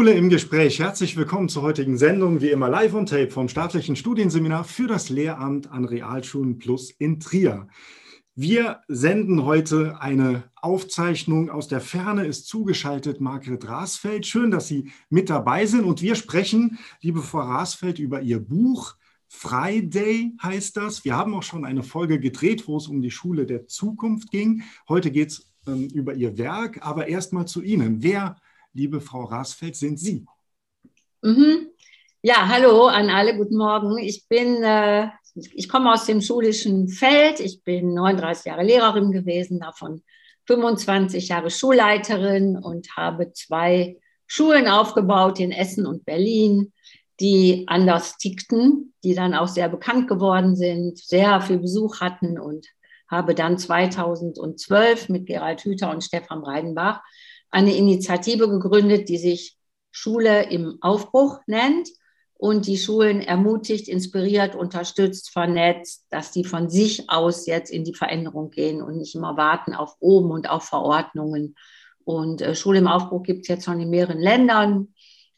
Schule im Gespräch. Herzlich willkommen zur heutigen Sendung, wie immer live on tape vom staatlichen Studienseminar für das Lehramt an Realschulen Plus in Trier. Wir senden heute eine Aufzeichnung aus der Ferne, ist zugeschaltet Margret Rasfeld. Schön, dass Sie mit dabei sind und wir sprechen, liebe Frau Rasfeld, über Ihr Buch. Friday heißt das. Wir haben auch schon eine Folge gedreht, wo es um die Schule der Zukunft ging. Heute geht es ähm, über Ihr Werk, aber erstmal zu Ihnen. Wer liebe Frau Rasfeld, sind Sie? Mhm. Ja, hallo an alle, guten Morgen. Ich bin, äh, ich komme aus dem schulischen Feld. Ich bin 39 Jahre Lehrerin gewesen, davon 25 Jahre Schulleiterin und habe zwei Schulen aufgebaut in Essen und Berlin, die anders tickten, die dann auch sehr bekannt geworden sind, sehr viel Besuch hatten und habe dann 2012 mit Gerald Hüther und Stefan Reidenbach eine Initiative gegründet, die sich Schule im Aufbruch nennt und die Schulen ermutigt, inspiriert, unterstützt, vernetzt, dass die von sich aus jetzt in die Veränderung gehen und nicht immer warten auf oben und auf Verordnungen. Und äh, Schule im Aufbruch gibt es jetzt schon in mehreren Ländern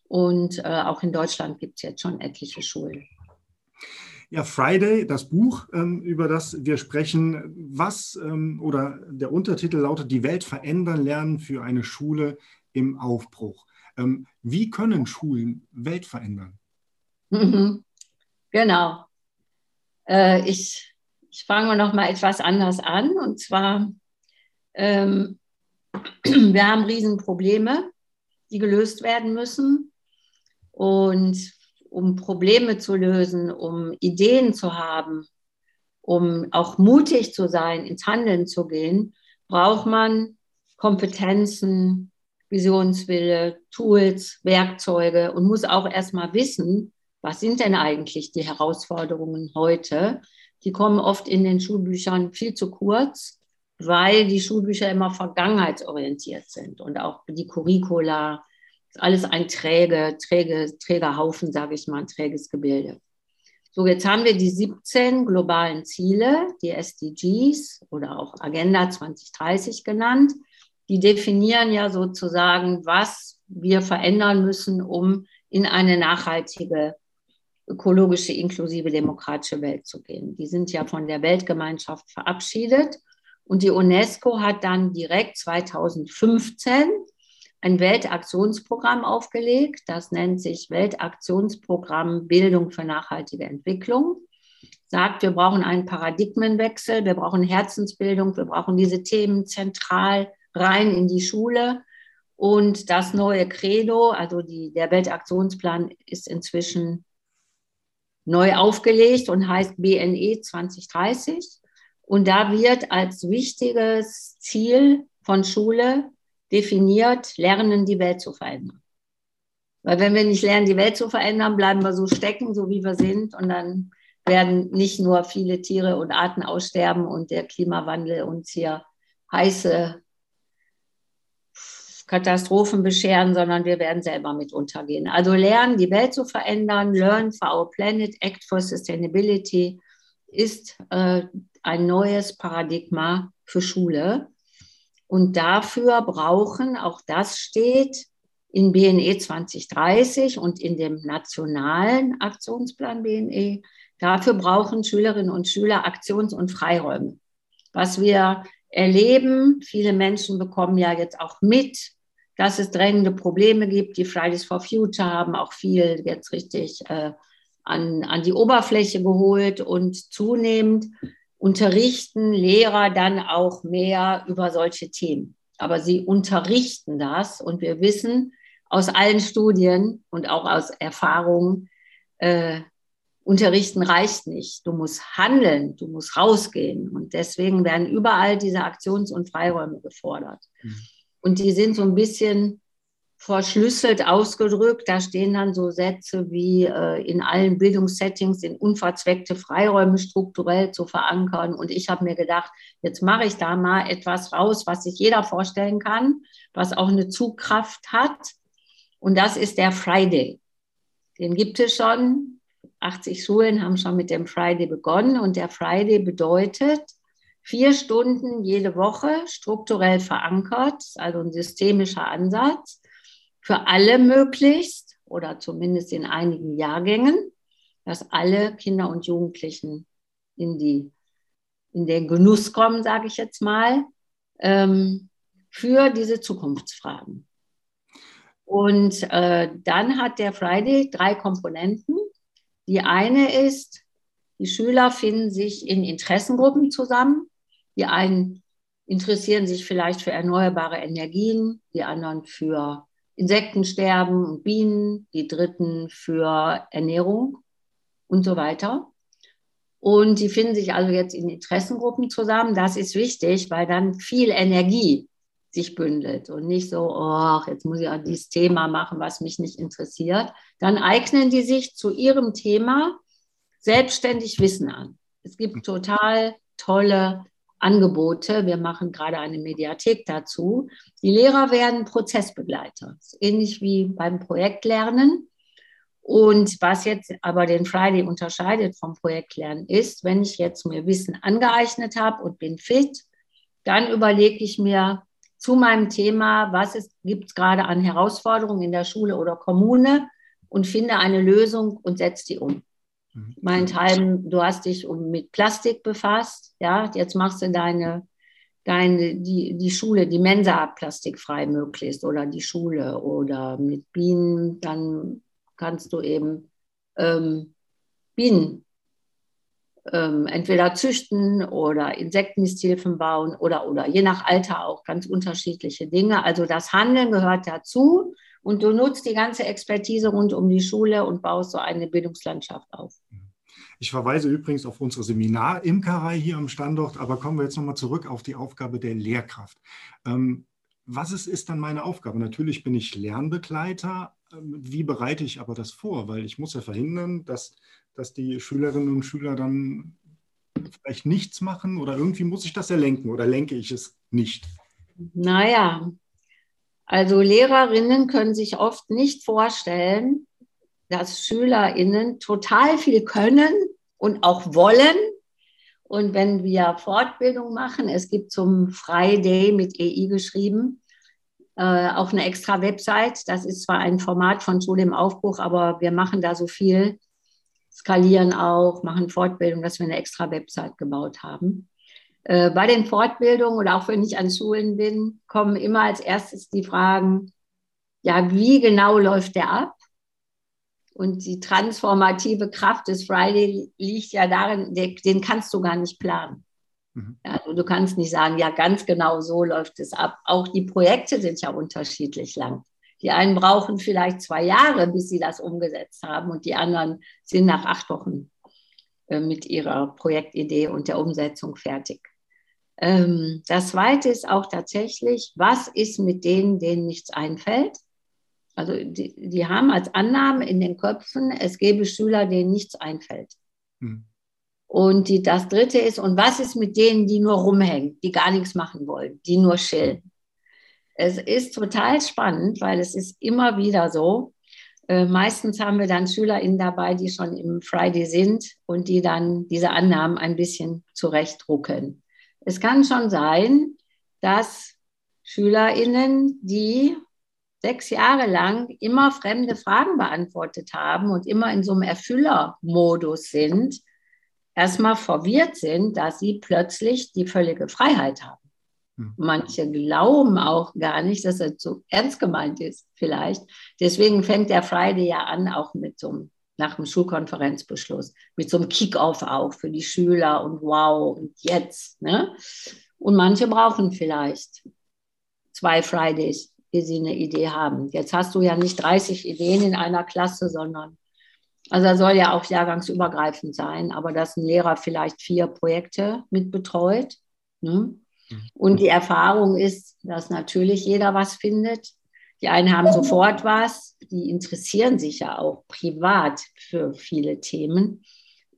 und äh, auch in Deutschland gibt es jetzt schon etliche Schulen. Ja, Friday, das Buch, ähm, über das wir sprechen, was ähm, oder der Untertitel lautet Die Welt verändern lernen für eine Schule im Aufbruch. Ähm, wie können Schulen Welt verändern? Mhm. Genau. Äh, ich, ich fange noch mal etwas anders an. Und zwar, wir haben Riesenprobleme, die gelöst werden müssen. Und um Probleme zu lösen, um Ideen zu haben, um auch mutig zu sein, ins Handeln zu gehen, braucht man Kompetenzen, Visionswille, Tools, Werkzeuge und muss auch erstmal wissen, was sind denn eigentlich die Herausforderungen heute? Die kommen oft in den Schulbüchern viel zu kurz, weil die Schulbücher immer vergangenheitsorientiert sind und auch die Curricula, alles ein träge, träge, träger Haufen, sage ich mal, ein träges Gebilde. So, jetzt haben wir die 17 globalen Ziele, die SDGs oder auch Agenda 2030 genannt. Die definieren ja sozusagen, was wir verändern müssen, um in eine nachhaltige, ökologische, inklusive, demokratische Welt zu gehen. Die sind ja von der Weltgemeinschaft verabschiedet. Und die UNESCO hat dann direkt 2015 ein Weltaktionsprogramm aufgelegt. Das nennt sich Weltaktionsprogramm Bildung für nachhaltige Entwicklung. Sagt, wir brauchen einen Paradigmenwechsel, wir brauchen Herzensbildung, wir brauchen diese Themen zentral rein in die Schule. Und das neue Credo, also die, der Weltaktionsplan ist inzwischen neu aufgelegt und heißt BNE 2030. Und da wird als wichtiges Ziel von Schule definiert, lernen, die Welt zu verändern. Weil wenn wir nicht lernen, die Welt zu verändern, bleiben wir so stecken, so wie wir sind. Und dann werden nicht nur viele Tiere und Arten aussterben und der Klimawandel uns hier heiße Katastrophen bescheren, sondern wir werden selber mit untergehen. Also lernen, die Welt zu verändern, Learn for our planet, Act for Sustainability ist äh, ein neues Paradigma für Schule. Und dafür brauchen, auch das steht in BNE 2030 und in dem nationalen Aktionsplan BNE, dafür brauchen Schülerinnen und Schüler Aktions- und Freiräume. Was wir erleben, viele Menschen bekommen ja jetzt auch mit, dass es drängende Probleme gibt. Die Fridays for Future haben auch viel jetzt richtig äh, an, an die Oberfläche geholt und zunehmend unterrichten Lehrer dann auch mehr über solche Themen. Aber sie unterrichten das und wir wissen aus allen Studien und auch aus Erfahrungen, äh, unterrichten reicht nicht. Du musst handeln, du musst rausgehen. Und deswegen werden überall diese Aktions- und Freiräume gefordert. Mhm. Und die sind so ein bisschen verschlüsselt ausgedrückt. Da stehen dann so Sätze wie äh, in allen Bildungssettings sind unverzweckte Freiräume strukturell zu verankern. Und ich habe mir gedacht, jetzt mache ich da mal etwas raus, was sich jeder vorstellen kann, was auch eine Zugkraft hat. Und das ist der Friday. Den gibt es schon. 80 Schulen haben schon mit dem Friday begonnen. Und der Friday bedeutet, vier Stunden jede Woche strukturell verankert, also ein systemischer Ansatz für alle möglichst oder zumindest in einigen Jahrgängen, dass alle Kinder und Jugendlichen in, die, in den Genuss kommen, sage ich jetzt mal, ähm, für diese Zukunftsfragen. Und äh, dann hat der Friday drei Komponenten. Die eine ist, die Schüler finden sich in Interessengruppen zusammen. Die einen interessieren sich vielleicht für erneuerbare Energien, die anderen für Insektensterben und Bienen, die dritten für Ernährung und so weiter. Und die finden sich also jetzt in Interessengruppen zusammen. Das ist wichtig, weil dann viel Energie sich bündelt und nicht so, oh, jetzt muss ich auch dieses Thema machen, was mich nicht interessiert. Dann eignen die sich zu ihrem Thema selbstständig Wissen an. Es gibt total tolle Angebote. Wir machen gerade eine Mediathek dazu. Die Lehrer werden Prozessbegleiter, ähnlich wie beim Projektlernen. Und was jetzt aber den Friday unterscheidet vom Projektlernen ist, wenn ich jetzt mir Wissen angeeignet habe und bin fit, dann überlege ich mir zu meinem Thema, was gibt es gerade an Herausforderungen in der Schule oder Kommune und finde eine Lösung und setze die um. Mhm. Meinethalben, du hast dich um, mit Plastik befasst, ja, jetzt machst du deine, deine, die, die Schule, die Mensa plastikfrei möglichst oder die Schule oder mit Bienen, dann kannst du eben ähm, Bienen ähm, entweder züchten oder Insektennisthilfen bauen oder, oder je nach Alter auch ganz unterschiedliche Dinge. Also das Handeln gehört dazu und du nutzt die ganze Expertise rund um die Schule und baust so eine Bildungslandschaft auf. Ich verweise übrigens auf unsere Seminarimkerei hier am Standort, aber kommen wir jetzt nochmal zurück auf die Aufgabe der Lehrkraft. Ähm, was ist, ist dann meine Aufgabe? Natürlich bin ich Lernbegleiter. Ähm, wie bereite ich aber das vor? Weil ich muss ja verhindern, dass, dass die Schülerinnen und Schüler dann vielleicht nichts machen oder irgendwie muss ich das ja lenken oder lenke ich es nicht? Naja, also Lehrerinnen können sich oft nicht vorstellen, dass Schülerinnen total viel können und auch wollen. Und wenn wir Fortbildung machen, es gibt zum Friday mit EI geschrieben, äh, auch eine extra Website. Das ist zwar ein Format von Schule im Aufbruch, aber wir machen da so viel, skalieren auch, machen Fortbildung, dass wir eine extra Website gebaut haben. Äh, bei den Fortbildungen oder auch wenn ich an Schulen bin, kommen immer als erstes die Fragen, ja, wie genau läuft der ab? Und die transformative Kraft des Friday liegt ja darin, den kannst du gar nicht planen. Mhm. Also du kannst nicht sagen, ja, ganz genau so läuft es ab. Auch die Projekte sind ja unterschiedlich lang. Die einen brauchen vielleicht zwei Jahre, bis sie das umgesetzt haben und die anderen sind nach acht Wochen äh, mit ihrer Projektidee und der Umsetzung fertig. Ähm, das Zweite ist auch tatsächlich, was ist mit denen, denen nichts einfällt? Also die, die haben als Annahme in den Köpfen, es gäbe Schüler, denen nichts einfällt. Hm. Und die, das Dritte ist, und was ist mit denen, die nur rumhängen, die gar nichts machen wollen, die nur chillen? Es ist total spannend, weil es ist immer wieder so. Äh, meistens haben wir dann SchülerInnen dabei, die schon im Friday sind und die dann diese Annahmen ein bisschen zurechtdrucken. Es kann schon sein, dass SchülerInnen, die sechs Jahre lang immer fremde Fragen beantwortet haben und immer in so einem Erfüllermodus sind, erstmal verwirrt sind, dass sie plötzlich die völlige Freiheit haben. Hm. Manche glauben auch gar nicht, dass er so ernst gemeint ist, vielleicht. Deswegen fängt der Friday ja an, auch mit so einem nach dem Schulkonferenzbeschluss mit so einem Kick-off auch für die Schüler und wow und jetzt. Ne? Und manche brauchen vielleicht zwei Fridays, ehe sie eine Idee haben. Jetzt hast du ja nicht 30 Ideen in einer Klasse, sondern also er soll ja auch jahrgangsübergreifend sein, aber dass ein Lehrer vielleicht vier Projekte mit betreut. Ne? Mhm. Und die Erfahrung ist, dass natürlich jeder was findet. Die einen haben sofort was, die interessieren sich ja auch privat für viele Themen.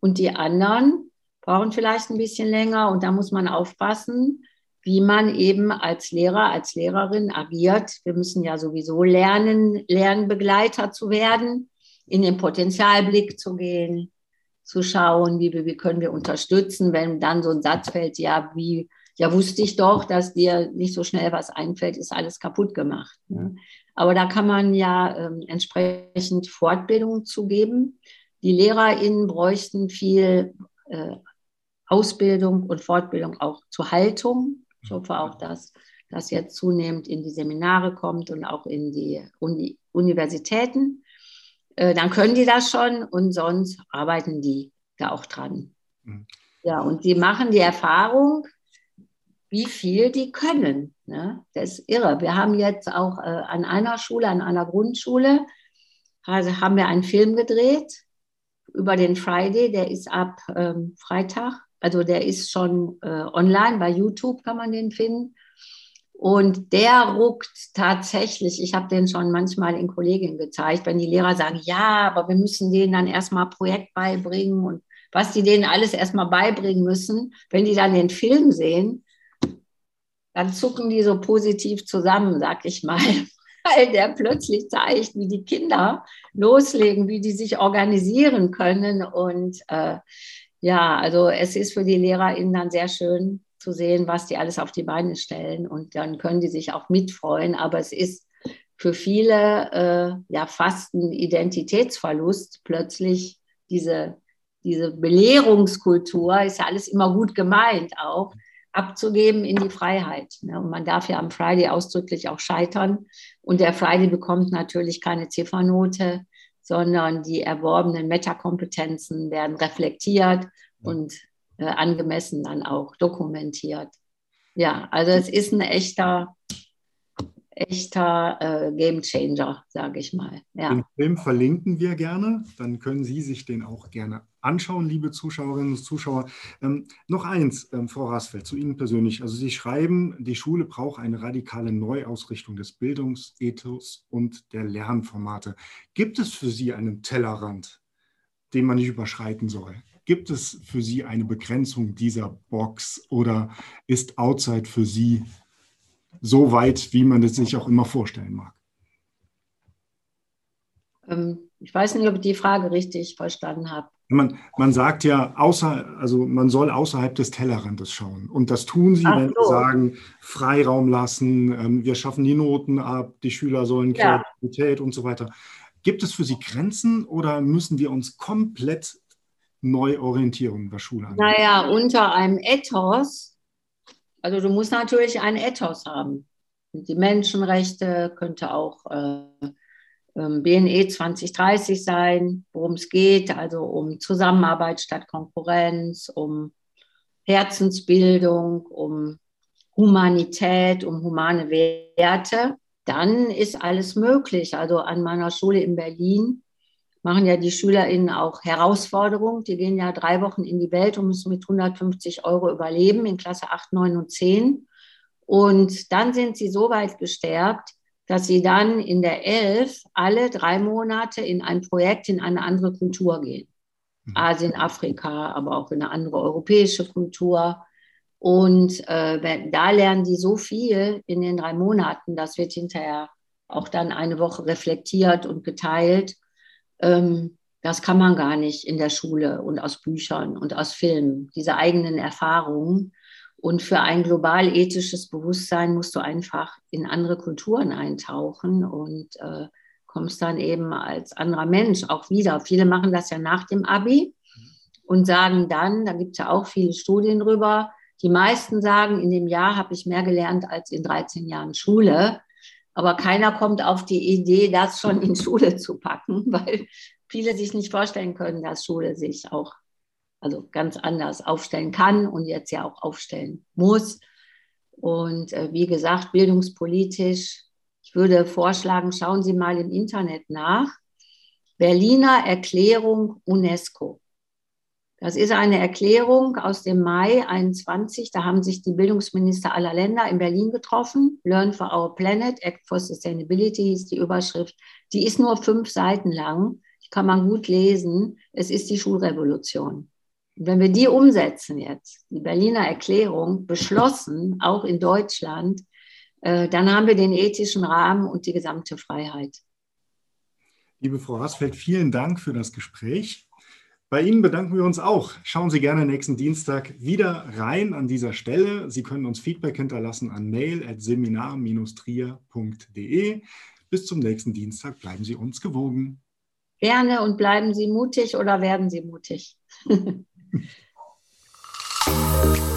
Und die anderen brauchen vielleicht ein bisschen länger und da muss man aufpassen, wie man eben als Lehrer, als Lehrerin agiert. Wir müssen ja sowieso lernen, Lernbegleiter zu werden, in den Potenzialblick zu gehen, zu schauen, wie, wie können wir unterstützen, wenn dann so ein Satz fällt, ja, wie ja, wusste ich doch, dass dir nicht so schnell was einfällt, ist alles kaputt gemacht. Ne? Aber da kann man ja ähm, entsprechend Fortbildungen zugeben. Die LehrerInnen bräuchten viel äh, Ausbildung und Fortbildung auch zur Haltung. Ich hoffe auch, dass das jetzt zunehmend in die Seminare kommt und auch in die Uni Universitäten. Äh, dann können die das schon und sonst arbeiten die da auch dran. Mhm. Ja, und die machen die Erfahrung, wie viel die können. Ne? Das ist irre. Wir haben jetzt auch äh, an einer Schule, an einer Grundschule, also haben wir einen Film gedreht über den Friday, der ist ab ähm, Freitag, also der ist schon äh, online, bei YouTube kann man den finden. Und der ruckt tatsächlich, ich habe den schon manchmal in Kolleginnen gezeigt, wenn die Lehrer sagen, ja, aber wir müssen denen dann erstmal Projekt beibringen und was die denen alles erstmal beibringen müssen. Wenn die dann den Film sehen, dann zucken die so positiv zusammen, sag ich mal, weil der plötzlich zeigt, wie die Kinder loslegen, wie die sich organisieren können. Und äh, ja, also es ist für die LehrerInnen dann sehr schön, zu sehen, was die alles auf die Beine stellen. Und dann können die sich auch mitfreuen. Aber es ist für viele äh, ja fast ein Identitätsverlust, plötzlich diese, diese Belehrungskultur, ist ja alles immer gut gemeint auch, abzugeben in die Freiheit. Ne? Und man darf ja am Friday ausdrücklich auch scheitern. Und der Friday bekommt natürlich keine Ziffernote, sondern die erworbenen Metakompetenzen werden reflektiert und äh, angemessen dann auch dokumentiert. Ja, also es ist ein echter, echter äh, Game Changer, sage ich mal. Ja. Den Film verlinken wir gerne, dann können Sie sich den auch gerne anschauen, liebe Zuschauerinnen und Zuschauer. Ähm, noch eins, ähm, Frau Rasfeld, zu Ihnen persönlich. Also Sie schreiben, die Schule braucht eine radikale Neuausrichtung des Bildungsethos und der Lernformate. Gibt es für Sie einen Tellerrand, den man nicht überschreiten soll? Gibt es für Sie eine Begrenzung dieser Box oder ist Outside für Sie so weit, wie man es sich auch immer vorstellen mag? Ähm, ich weiß nicht, ob ich die Frage richtig verstanden habe. Man, man sagt ja, außer, also man soll außerhalb des Tellerrandes schauen. Und das tun sie, Ach wenn so. sie sagen, Freiraum lassen, ähm, wir schaffen die Noten ab, die Schüler sollen Kreativität ja. und so weiter. Gibt es für Sie Grenzen oder müssen wir uns komplett Neuorientierung der Schule angeht? Naja, unter einem Ethos, also du musst natürlich ein Ethos haben. Die Menschenrechte könnte auch äh, ähm, BNE 2030 sein, worum es geht, also um Zusammenarbeit statt Konkurrenz, um Herzensbildung, um Humanität, um humane Werte, dann ist alles möglich. Also an meiner Schule in Berlin machen ja die SchülerInnen auch Herausforderungen. Die gehen ja drei Wochen in die Welt und müssen mit 150 Euro überleben in Klasse 8, 9 und 10. Und dann sind sie so weit gestärkt, dass sie dann in der 11 alle drei Monate in ein Projekt in eine andere Kultur gehen. Mhm. Asien, Afrika, aber auch in eine andere europäische Kultur. Und äh, da lernen die so viel in den drei Monaten, das wird hinterher auch dann eine Woche reflektiert und geteilt. Ähm, das kann man gar nicht in der Schule und aus Büchern und aus Filmen, diese eigenen Erfahrungen. Und für ein global ethisches Bewusstsein musst du einfach in andere Kulturen eintauchen und äh, kommst dann eben als anderer Mensch auch wieder. Viele machen das ja nach dem Abi und sagen dann, da gibt es ja auch viele Studien drüber, die meisten sagen, in dem Jahr habe ich mehr gelernt als in 13 Jahren Schule. Aber keiner kommt auf die Idee, das schon in Schule zu packen, weil viele sich nicht vorstellen können, dass Schule sich auch also ganz anders aufstellen kann und jetzt ja auch aufstellen muss. Und äh, wie gesagt, bildungspolitisch, ich würde vorschlagen, schauen Sie mal im Internet nach. Berliner Erklärung UNESCO. Das ist eine Erklärung aus dem Mai 21. Da haben sich die Bildungsminister aller Länder in Berlin getroffen. Learn for Our Planet, Act for Sustainability ist die Überschrift. Die ist nur fünf Seiten lang. Die kann man gut lesen. Es ist die Schulrevolution. wenn wir die umsetzen jetzt, die Berliner Erklärung, beschlossen, auch in Deutschland, äh, dann haben wir den ethischen Rahmen und die gesamte Freiheit. Liebe Frau Rasfeld, vielen Dank für das Gespräch. Bei Ihnen bedanken wir uns auch. Schauen Sie gerne nächsten Dienstag wieder rein an dieser Stelle. Sie können uns Feedback hinterlassen an mail.seminar-trier.de. bis zum nächsten Dienstag. Bleiben Sie uns gewogen. Gerne und bleiben Sie mutig oder werden Sie mutig.